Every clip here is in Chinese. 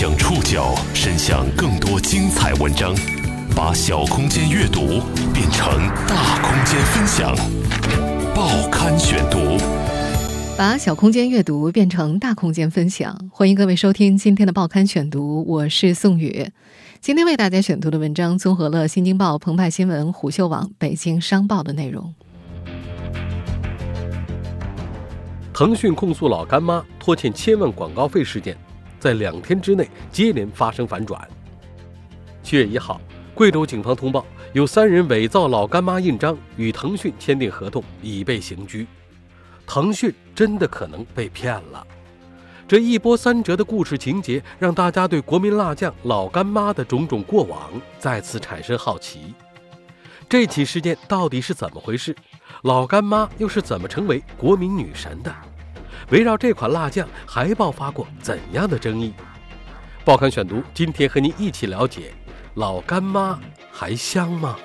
将触角伸向更多精彩文章，把小空间阅读变成大空间分享。报刊选读，把小空间阅读变成大空间分享。欢迎各位收听今天的报刊选读，我是宋宇。今天为大家选读的文章综合了《新京报》、澎湃新闻、虎嗅网、北京商报的内容。腾讯控诉老干妈拖欠千万广告费事件，在两天之内接连发生反转。七月一号，贵州警方通报有三人伪造老干妈印章与腾讯签订合同，已被刑拘。腾讯真的可能被骗了？这一波三折的故事情节，让大家对国民辣酱老干妈的种种过往再次产生好奇。这起事件到底是怎么回事？老干妈又是怎么成为国民女神的？围绕这款辣酱还爆发过怎样的争议？报刊选读今天和您一起了解：老干妈还香吗？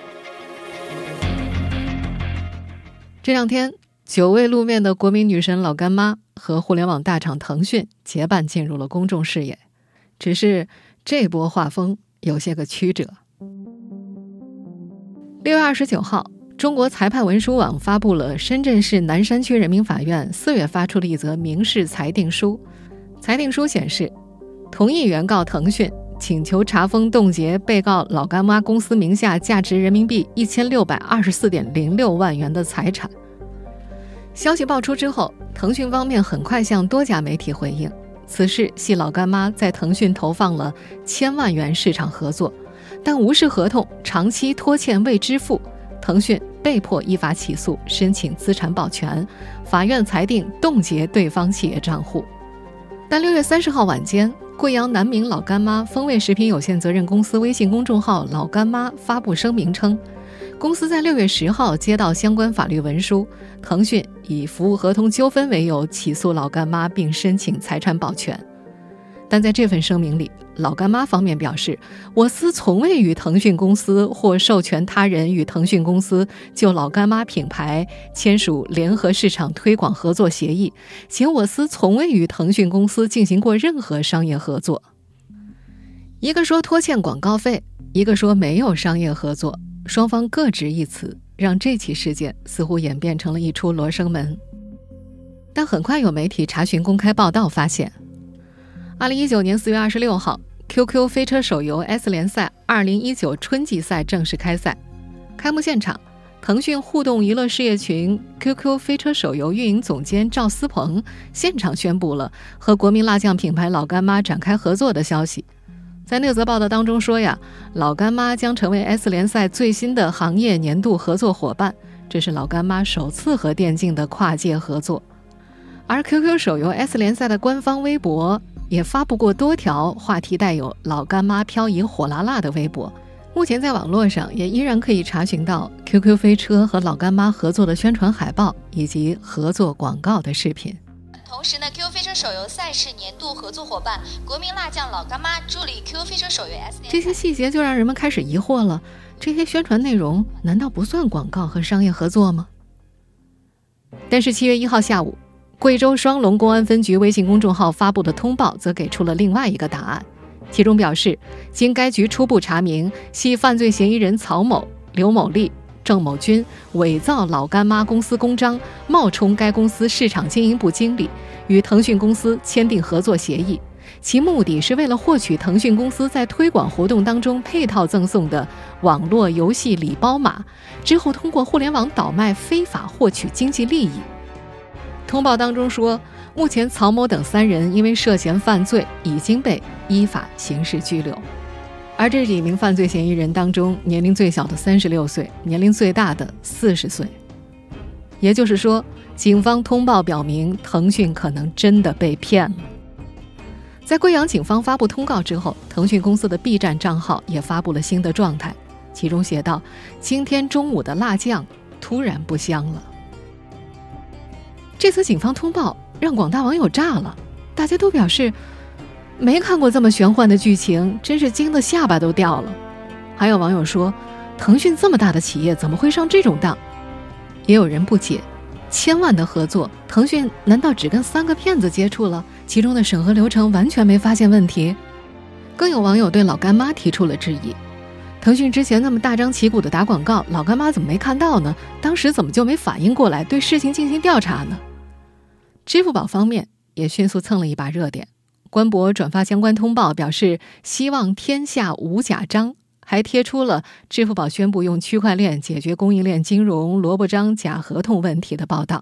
这两天，久未露面的国民女神老干妈和互联网大厂腾讯结伴进入了公众视野。只是这波画风有些个曲折。六月二十九号。中国裁判文书网发布了深圳市南山区人民法院四月发出的一则民事裁定书。裁定书显示，同意原告腾讯请求查封冻结被告老干妈公司名下价值人民币一千六百二十四点零六万元的财产。消息爆出之后，腾讯方面很快向多家媒体回应，此事系老干妈在腾讯投放了千万元市场合作，但无视合同，长期拖欠未支付。腾讯被迫依法起诉，申请资产保全，法院裁定冻结对方企业账户。但六月三十号晚间，贵阳南明老干妈风味食品有限责任公司微信公众号“老干妈”发布声明称，公司在六月十号接到相关法律文书，腾讯以服务合同纠纷为由起诉老干妈，并申请财产保全。但在这份声明里，老干妈方面表示，我司从未与腾讯公司或授权他人与腾讯公司就老干妈品牌签署联合市场推广合作协议，且我司从未与腾讯公司进行过任何商业合作。一个说拖欠广告费，一个说没有商业合作，双方各执一词，让这起事件似乎演变成了一出罗生门。但很快有媒体查询公开报道，发现。二零一九年四月二十六号，QQ 飞车手游 S 联赛二零一九春季赛正式开赛。开幕现场，腾讯互动娱乐事业群 QQ 飞车手游运营总监赵思鹏现场宣布了和国民辣酱品牌老干妈展开合作的消息。在那则报道当中说呀，老干妈将成为 S 联赛最新的行业年度合作伙伴，这是老干妈首次和电竞的跨界合作。而 QQ 手游 S 联赛的官方微博。也发布过多条话题带有“老干妈漂移火辣辣”的微博，目前在网络上也依然可以查询到 QQ 飞车和老干妈合作的宣传海报以及合作广告的视频。同时呢，QQ 飞车手游赛事年度合作伙伴国民辣酱老干妈助力 QQ 飞车手游 S。这些细节就让人们开始疑惑了：这些宣传内容难道不算广告和商业合作吗？但是七月一号下午。贵州双龙公安分局微信公众号发布的通报则给出了另外一个答案，其中表示，经该局初步查明，系犯罪嫌疑人曹某、刘某利、郑某军伪造老干妈公司公章，冒充该公司市场经营部经理，与腾讯公司签订合作协议，其目的是为了获取腾讯公司在推广活动当中配套赠送的网络游戏礼包码，之后通过互联网倒卖非法获取经济利益。通报当中说，目前曹某等三人因为涉嫌犯罪，已经被依法刑事拘留。而这几名犯罪嫌疑人当中，年龄最小的三十六岁，年龄最大的四十岁。也就是说，警方通报表明，腾讯可能真的被骗了。在贵阳警方发布通告之后，腾讯公司的 B 站账号也发布了新的状态，其中写道：“今天中午的辣酱突然不香了。”这次警方通报让广大网友炸了，大家都表示没看过这么玄幻的剧情，真是惊得下巴都掉了。还有网友说，腾讯这么大的企业怎么会上这种当？也有人不解，千万的合作，腾讯难道只跟三个骗子接触了？其中的审核流程完全没发现问题？更有网友对老干妈提出了质疑：腾讯之前那么大张旗鼓的打广告，老干妈怎么没看到呢？当时怎么就没反应过来，对事情进行调查呢？支付宝方面也迅速蹭了一把热点，官博转发相关通报，表示希望天下无假章，还贴出了支付宝宣布用区块链解决供应链金融萝卜章假合同问题的报道。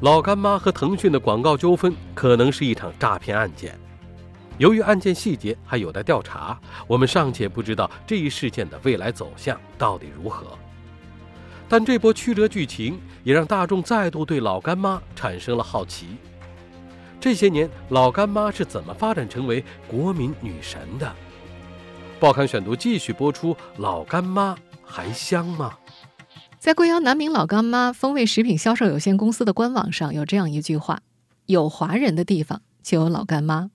老干妈和腾讯的广告纠纷可能是一场诈骗案件。由于案件细节还有待调查，我们尚且不知道这一事件的未来走向到底如何。但这波曲折剧情也让大众再度对老干妈产生了好奇。这些年，老干妈是怎么发展成为国民女神的？报刊选读继续播出：老干妈还香吗？在贵阳南明老干妈风味食品销售有限公司的官网上有这样一句话：“有华人的地方就有老干妈。”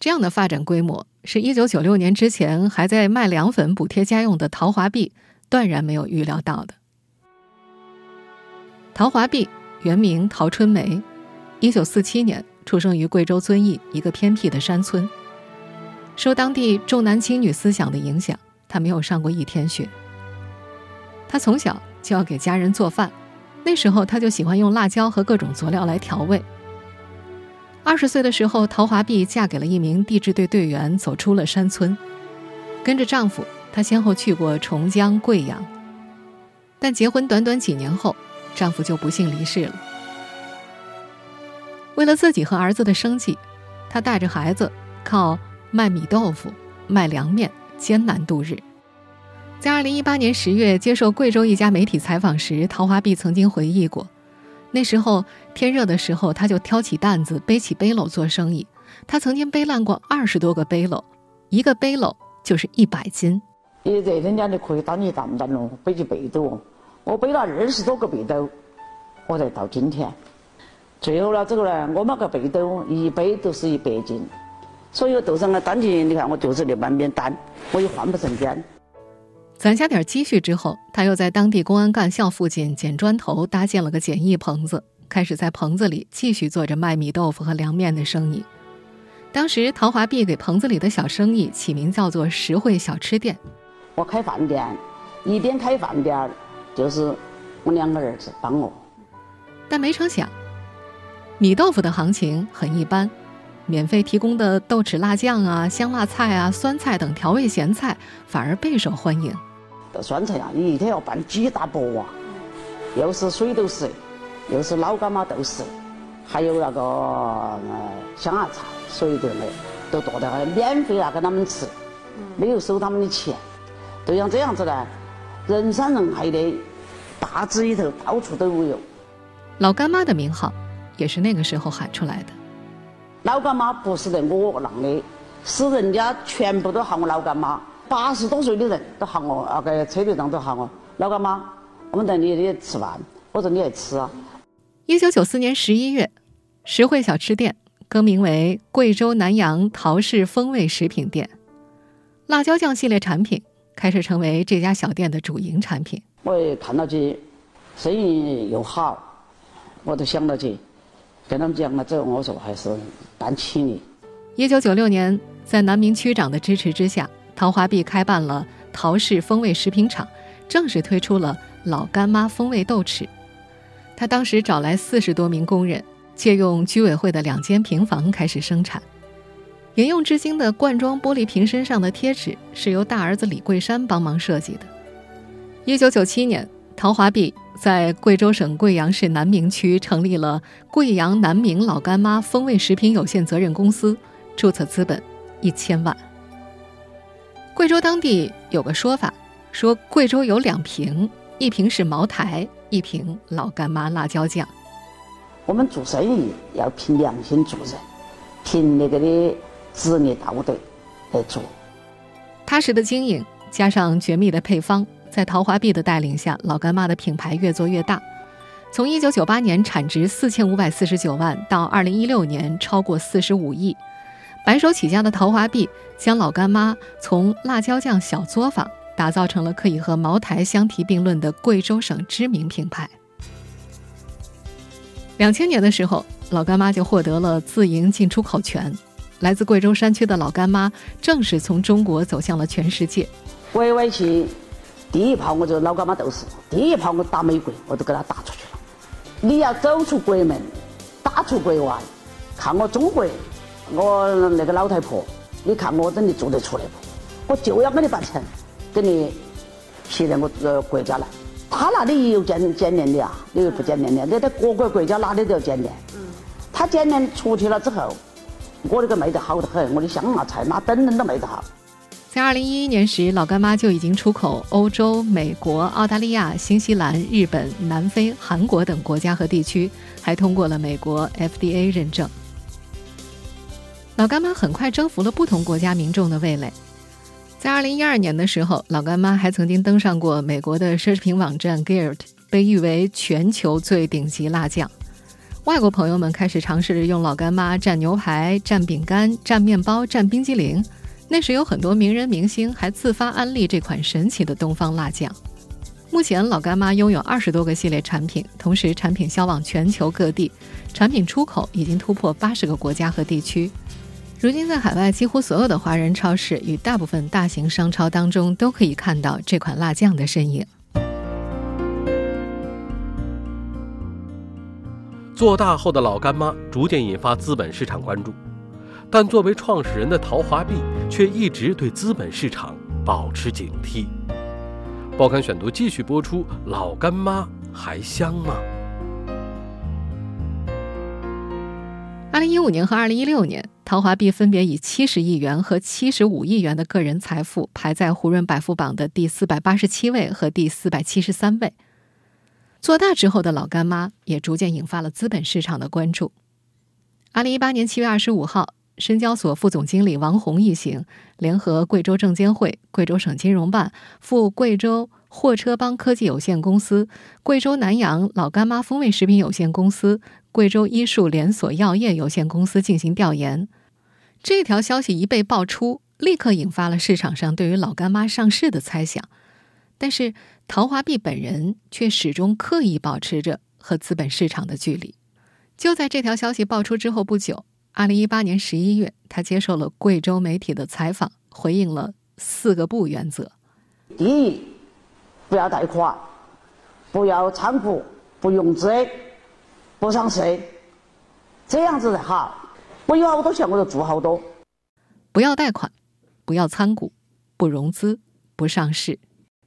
这样的发展规模，是一九九六年之前还在卖凉粉补贴家用的陶华碧断然没有预料到的。陶华碧原名陶春梅，一九四七年出生于贵州遵义一个偏僻的山村。受当地重男轻女思想的影响，她没有上过一天学。她从小。就要给家人做饭，那时候他就喜欢用辣椒和各种佐料来调味。二十岁的时候，陶华碧嫁给了一名地质队队员，走出了山村，跟着丈夫，她先后去过重江、贵阳。但结婚短短几年后，丈夫就不幸离世了。为了自己和儿子的生计，她带着孩子靠卖米豆腐、卖凉面艰难度日。在二零一八年十月接受贵州一家媒体采访时，陶华碧曾经回忆过，那时候天热的时候，他就挑起担子背起背篓做生意。他曾经背烂过二十多个背篓，一个背篓就是一百斤。一热天家你可以当你担担喽？背起背篓，我背了二十多个背篓，我才到今天。最后了，这个呢，我那个背篓一背都是一百斤，所以我头上的担子，你看我就是那半边担，我也换不成边。攒下点积蓄之后，他又在当地公安干校附近捡砖头，搭建了个简易棚子，开始在棚子里继续做着卖米豆腐和凉面的生意。当时，陶华碧给棚子里的小生意起名叫做“实惠小吃店”。我开饭店，一边开饭店，就是我两个儿子帮我。但没成想，米豆腐的行情很一般，免费提供的豆豉辣酱啊、香辣菜啊、酸菜等调味咸菜反而备受欢迎。酸菜啊，你一天要拌几大钵啊！又是水豆豉，又是老干妈豆豉，还有那个呃香辣菜，所有的那都剁得很，免费啊给他们吃，没有收他们的钱。就像这样子呢，人山人海的大街里头，到处都有。老干妈的名号也是那个时候喊出来的。老干妈不是得我让的，是人家全部都喊我老干妈。八十多岁的人都喊我，那个车队长都喊我老干妈，我们在你里吃饭，我说你来吃啊。一九九四年十一月，实惠小吃店更名为贵州南阳陶氏风味食品店，辣椒酱系列产品开始成为这家小店的主营产品。我也看到起生意又好，我都想到起跟他们讲了之后，我说还是办起你。一九九六年，在南明区长的支持之下。陶华碧开办了陶氏风味食品厂，正式推出了老干妈风味豆豉。他当时找来四十多名工人，借用居委会的两间平房开始生产。沿用至今的罐装玻璃瓶身上的贴纸是由大儿子李桂山帮忙设计的。一九九七年，陶华碧在贵州省贵阳市南明区成立了贵阳南明老干妈风味食品有限责任公司，注册资本一千万。贵州当地有个说法，说贵州有两瓶，一瓶是茅台，一瓶老干妈辣椒酱。我们做生意要凭良心做人，凭那个的职业道德来做。踏实的经营加上绝密的配方，在陶华碧的带领下，老干妈的品牌越做越大。从1998年产值4549万，到2016年超过45亿。白手起家的陶华碧将老干妈从辣椒酱小作坊打造成了可以和茅台相提并论的贵州省知名品牌。两千年的时候，老干妈就获得了自营进出口权。来自贵州山区的老干妈，正是从中国走向了全世界。国外去，第一炮我就老干妈斗士，第一炮我打美国，我都给他打出去了。你要走出国门，打出国外，看我中国，我那个老太婆，你看我真的做得出来不？我就要给你办成，给你批到我呃国家来。他那里也有检检验的啊，你又不检验的？那在各个国家哪里都要检验。嗯。他检验出去了之后，我这个卖得好得很，我的香辣菜那等等都卖得好。在二零一一年时，老干妈就已经出口欧洲、美国、澳大利亚、新西兰、日本、南非、韩国等国家和地区，还通过了美国 FDA 认证。老干妈很快征服了不同国家民众的味蕾。在二零一二年的时候，老干妈还曾经登上过美国的奢侈品网站 Guild，被誉为全球最顶级辣酱。外国朋友们开始尝试着用老干妈蘸牛排、蘸饼干、蘸面包、蘸冰激凌。那时有很多名人明星还自发安利这款神奇的东方辣酱。目前，老干妈拥有二十多个系列产品，同时产品销往全球各地，产品出口已经突破八十个国家和地区。如今，在海外几乎所有的华人超市与大部分大型商超当中，都可以看到这款辣酱的身影。做大后的老干妈逐渐引发资本市场关注，但作为创始人的陶华碧却一直对资本市场保持警惕。报刊选读继续播出：老干妈还香吗？二零一五年和二零一六年。陶华碧分别以七十亿元和七十五亿元的个人财富排在胡润百富榜的第四百八十七位和第四百七十三位。做大之后的老干妈也逐渐引发了资本市场的关注。二零一八年七月二十五号，深交所副总经理王红一行联合贵州证监会、贵州省金融办赴贵州货车帮科技有限公司、贵州南阳老干妈风味食品有限公司、贵州医术连锁药业有限公司进行调研。这条消息一被爆出，立刻引发了市场上对于老干妈上市的猜想。但是陶华碧本人却始终刻意保持着和资本市场的距离。就在这条消息爆出之后不久，二零一八年十一月，他接受了贵州媒体的采访，回应了“四个不”原则：第一，不要贷款，不要参股，不融资，不上市，这样子才好。我有好多钱，我就做好多。不要贷款，不要参股，不融资，不上市。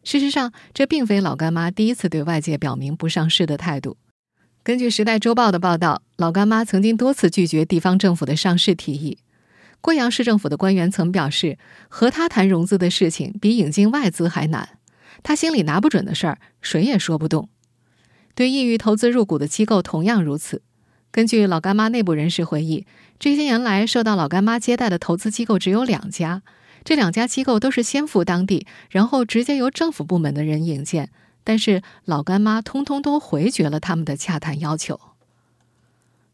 事实上，这并非老干妈第一次对外界表明不上市的态度。根据《时代周报》的报道，老干妈曾经多次拒绝地方政府的上市提议。贵阳市政府的官员曾表示，和他谈融资的事情比引进外资还难。他心里拿不准的事儿，谁也说不动。对意欲投资入股的机构同样如此。根据老干妈内部人士回忆。这些年来，受到老干妈接待的投资机构只有两家，这两家机构都是先赴当地，然后直接由政府部门的人引荐，但是老干妈通通都回绝了他们的洽谈要求。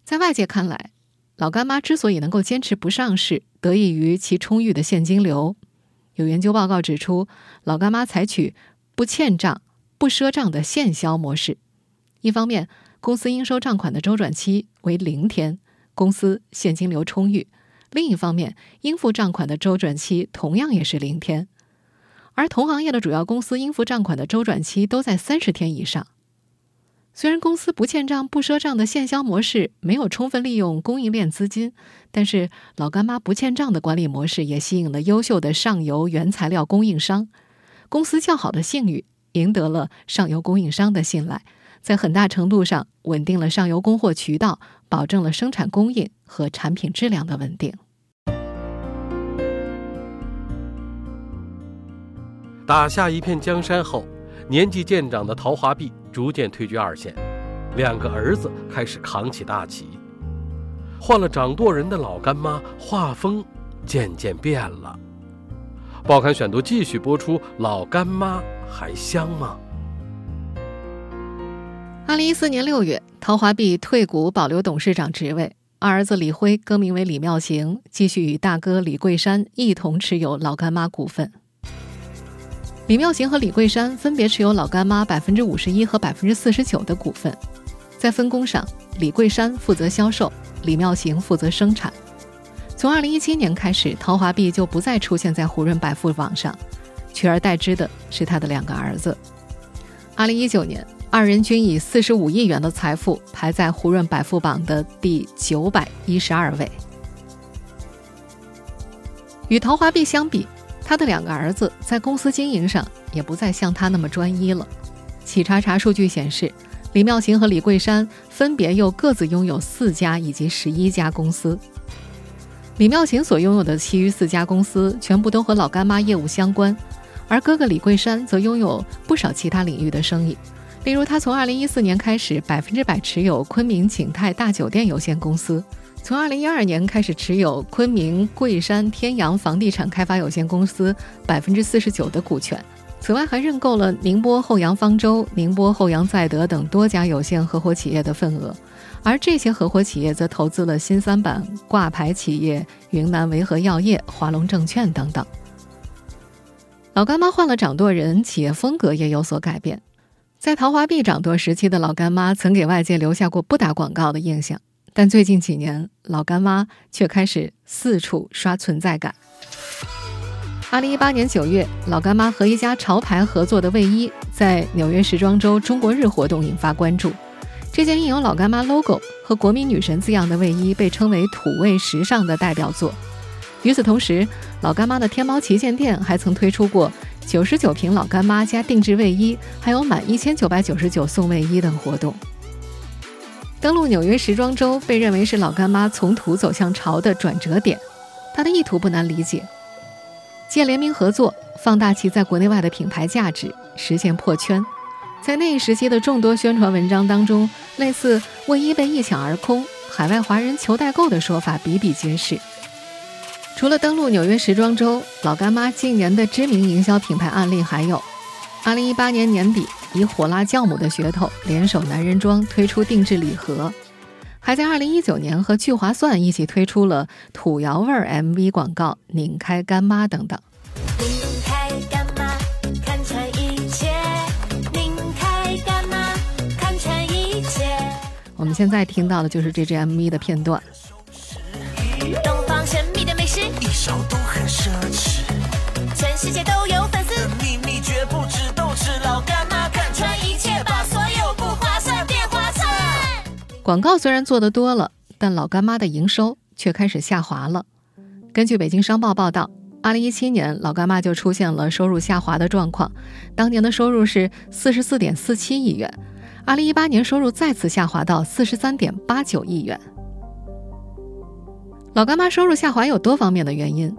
在外界看来，老干妈之所以能够坚持不上市，得益于其充裕的现金流。有研究报告指出，老干妈采取不欠账、不赊账的现销模式，一方面，公司应收账款的周转期为零天。公司现金流充裕，另一方面，应付账款的周转期同样也是零天，而同行业的主要公司应付账款的周转期都在三十天以上。虽然公司不欠账不赊账的现销模式没有充分利用供应链资金，但是老干妈不欠账的管理模式也吸引了优秀的上游原材料供应商，公司较好的信誉赢得了上游供应商的信赖。在很大程度上稳定了上游供货渠道，保证了生产供应和产品质量的稳定。打下一片江山后，年纪渐长的陶华碧逐渐退居二线，两个儿子开始扛起大旗。换了掌舵人的老干妈，画风渐渐变了。报刊选读继续播出：老干妈还香吗？二零一四年六月，陶华碧退股，保留董事长职位。二儿子李辉更名为李妙行，继续与大哥李桂山一同持有老干妈股份。李妙行和李桂山分别持有老干妈百分之五十一和百分之四十九的股份。在分工上，李桂山负责销售，李妙行负责生产。从二零一七年开始，陶华碧就不再出现在胡润百富榜上，取而代之的是他的两个儿子。二零一九年，二人均以四十五亿元的财富排在胡润百富榜的第九百一十二位。与陶华碧相比，他的两个儿子在公司经营上也不再像他那么专一了。企查查数据显示，李妙琴和李桂山分别又各自拥有四家以及十一家公司。李妙琴所拥有的其余四家公司全部都和老干妈业务相关，而哥哥李桂山则拥有不少其他领域的生意。例如，他从2014年开始百分之百持有昆明景泰大酒店有限公司，从2012年开始持有昆明桂山天阳房地产开发有限公司百分之四十九的股权。此外，还认购了宁波后阳方舟、宁波后阳再德等多家有限合伙企业的份额。而这些合伙企业则投资了新三板挂牌企业云南维和药业、华龙证券等等。老干妈换了掌舵人，企业风格也有所改变。在陶华碧掌舵时期的老干妈曾给外界留下过不打广告的印象，但最近几年，老干妈却开始四处刷存在感。二零一八年九月，老干妈和一家潮牌合作的卫衣在纽约时装周中国日活动引发关注。这件印有老干妈 logo 和国民女神字样的卫衣被称为土味时尚的代表作。与此同时，老干妈的天猫旗舰店还曾推出过九十九瓶老干妈加定制卫衣，还有满一千九百九十九送卫衣等活动。登陆纽约时装周被认为是老干妈从土走向潮的转折点，它的意图不难理解：借联名合作，放大其在国内外的品牌价值，实现破圈。在那一时期的众多宣传文章当中，类似“卫衣被一抢而空”“海外华人求代购”的说法比比皆是。除了登陆纽约时装周，老干妈近年的知名营销品牌案例还有：2018年年底以火辣酵母的噱头联手男人装推出定制礼盒，还在2019年和聚划算一起推出了土窑味儿 MV 广告“拧开干妈”等等。我们现在听到的就是这支 MV 的片段。界都有粉丝。秘密绝不止都吃老干妈，看穿一切，把所有不划算变划算。广告虽然做的多了，但老干妈的营收却开始下滑了。根据北京商报报道，二零一七年老干妈就出现了收入下滑的状况，当年的收入是四十四点四七亿元。二零一八年收入再次下滑到四十三点八九亿元。老干妈收入下滑有多方面的原因。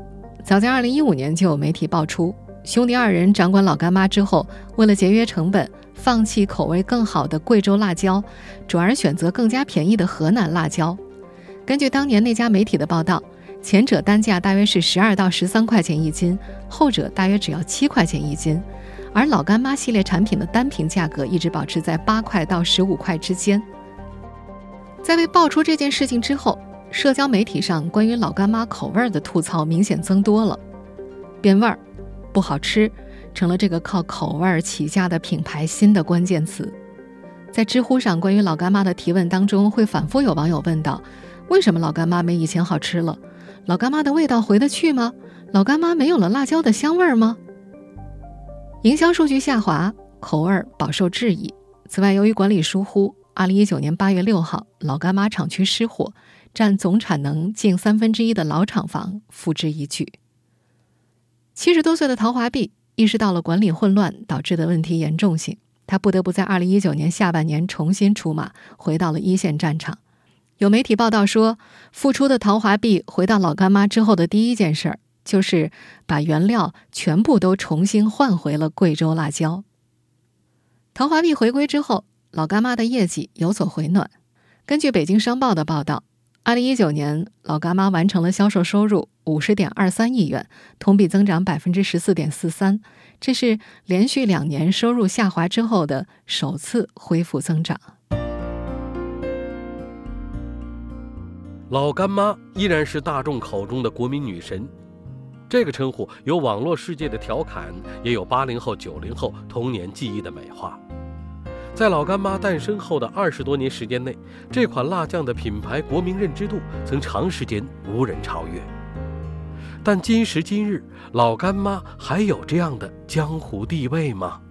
早在二零一五年就有媒体爆出，兄弟二人掌管老干妈之后，为了节约成本，放弃口味更好的贵州辣椒，转而选择更加便宜的河南辣椒。根据当年那家媒体的报道，前者单价大约是十二到十三块钱一斤，后者大约只要七块钱一斤。而老干妈系列产品的单品价格一直保持在八块到十五块之间。在被爆出这件事情之后，社交媒体上关于老干妈口味的吐槽明显增多了，变味儿、不好吃，成了这个靠口味起家的品牌新的关键词。在知乎上关于老干妈的提问当中，会反复有网友问道：为什么老干妈没以前好吃了？老干妈的味道回得去吗？老干妈没有了辣椒的香味儿吗？营销数据下滑，口味饱受质疑。此外，由于管理疏忽，二零一九年八月六号，老干妈厂区失火，占总产能近三分之一的老厂房付之一炬。七十多岁的陶华碧意识到了管理混乱导致的问题严重性，他不得不在二零一九年下半年重新出马，回到了一线战场。有媒体报道说，复出的陶华碧回到老干妈之后的第一件事儿。就是把原料全部都重新换回了贵州辣椒。陶华碧回归之后，老干妈的业绩有所回暖。根据北京商报的报道，二零一九年老干妈完成了销售收入五十点二三亿元，同比增长百分之十四点四三，这是连续两年收入下滑之后的首次恢复增长。老干妈依然是大众口中的国民女神。这个称呼有网络世界的调侃，也有八零后、九零后童年记忆的美化。在老干妈诞生后的二十多年时间内，这款辣酱的品牌国民认知度曾长时间无人超越。但今时今日，老干妈还有这样的江湖地位吗？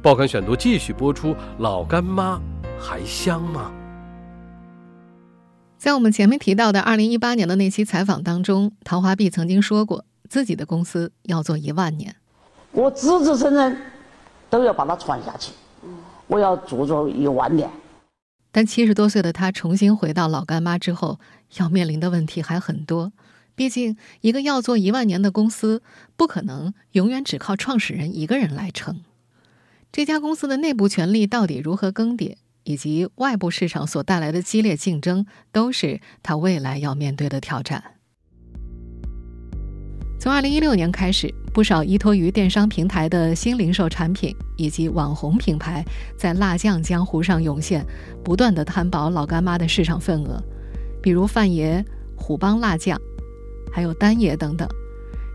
报刊选读继续播出：老干妈还香吗？在我们前面提到的二零一八年的那期采访当中，陶华碧曾经说过，自己的公司要做一万年。我子子孙孙都要把它传下去，我要做做一万年。但七十多岁的他重新回到老干妈之后，要面临的问题还很多。毕竟，一个要做一万年的公司，不可能永远只靠创始人一个人来撑。这家公司的内部权力到底如何更迭，以及外部市场所带来的激烈竞争，都是他未来要面对的挑战。从二零一六年开始，不少依托于电商平台的新零售产品以及网红品牌，在辣酱江湖上涌现，不断的摊薄老干妈的市场份额，比如范爷、虎帮辣酱。还有丹爷等等，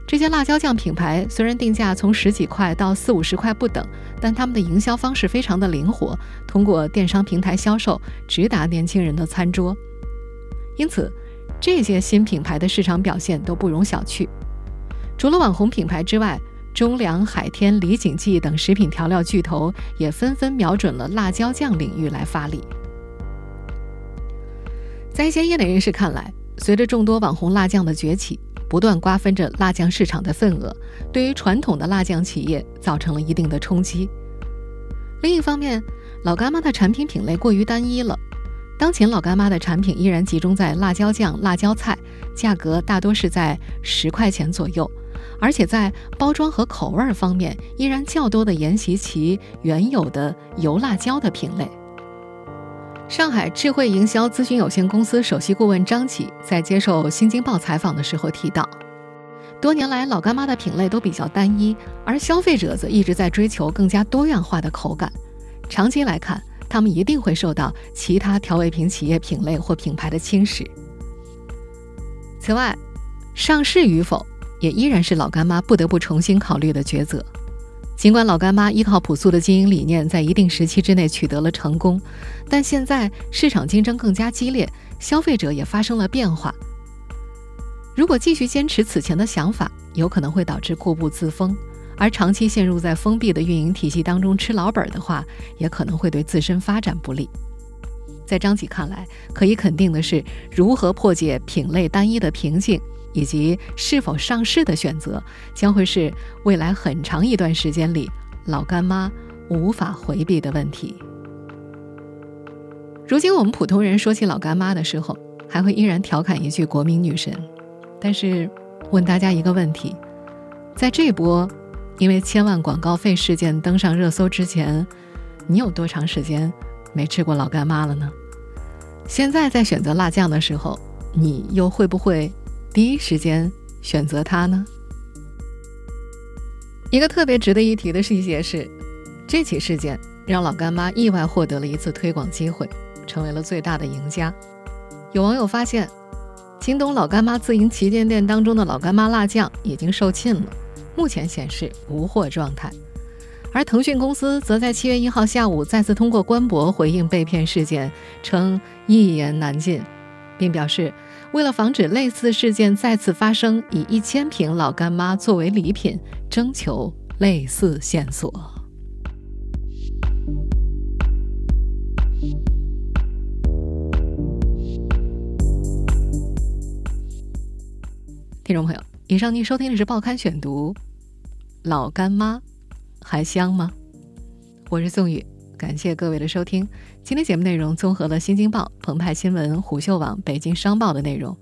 这些辣椒酱品牌虽然定价从十几块到四五十块不等，但他们的营销方式非常的灵活，通过电商平台销售，直达年轻人的餐桌。因此，这些新品牌的市场表现都不容小觑。除了网红品牌之外，中粮、海天、李锦记等食品调料巨头也纷纷瞄准了辣椒酱领域来发力。在一些业内人士看来，随着众多网红辣酱的崛起，不断瓜分着辣酱市场的份额，对于传统的辣酱企业造成了一定的冲击。另一方面，老干妈的产品品类过于单一了。当前老干妈的产品依然集中在辣椒酱、辣椒菜，价格大多是在十块钱左右，而且在包装和口味方面，依然较多的沿袭其原有的油辣椒的品类。上海智慧营销咨询有限公司首席顾问张启在接受《新京报》采访的时候提到，多年来老干妈的品类都比较单一，而消费者则一直在追求更加多样化的口感。长期来看，他们一定会受到其他调味品企业品类或品牌的侵蚀。此外，上市与否也依然是老干妈不得不重新考虑的抉择。尽管老干妈依靠朴素的经营理念，在一定时期之内取得了成功，但现在市场竞争更加激烈，消费者也发生了变化。如果继续坚持此前的想法，有可能会导致固步自封，而长期陷入在封闭的运营体系当中吃老本的话，也可能会对自身发展不利。在张启看来，可以肯定的是，如何破解品类单一的瓶颈。以及是否上市的选择，将会是未来很长一段时间里老干妈无法回避的问题。如今我们普通人说起老干妈的时候，还会依然调侃一句“国民女神”。但是，问大家一个问题：在这波因为千万广告费事件登上热搜之前，你有多长时间没吃过老干妈了呢？现在在选择辣酱的时候，你又会不会？第一时间选择它呢？一个特别值得一提的细节是，这起事件让老干妈意外获得了一次推广机会，成为了最大的赢家。有网友发现，京东老干妈自营旗舰店当中的老干妈辣酱已经售罄了，目前显示无货状态。而腾讯公司则在七月一号下午再次通过官博回应被骗事件，称一言难尽，并表示。为了防止类似事件再次发生，以一千瓶老干妈作为礼品，征求类似线索。听众朋友，以上您收听的是《报刊选读》，老干妈还香吗？我是宋宇。感谢各位的收听。今天节目内容综合了《新京报》、澎湃新闻、虎嗅网、北京商报的内容。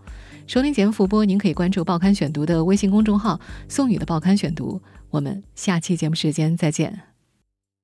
收听节目复播，您可以关注《报刊选读》的微信公众号“宋宇的报刊选读”。我们下期节目时间再见。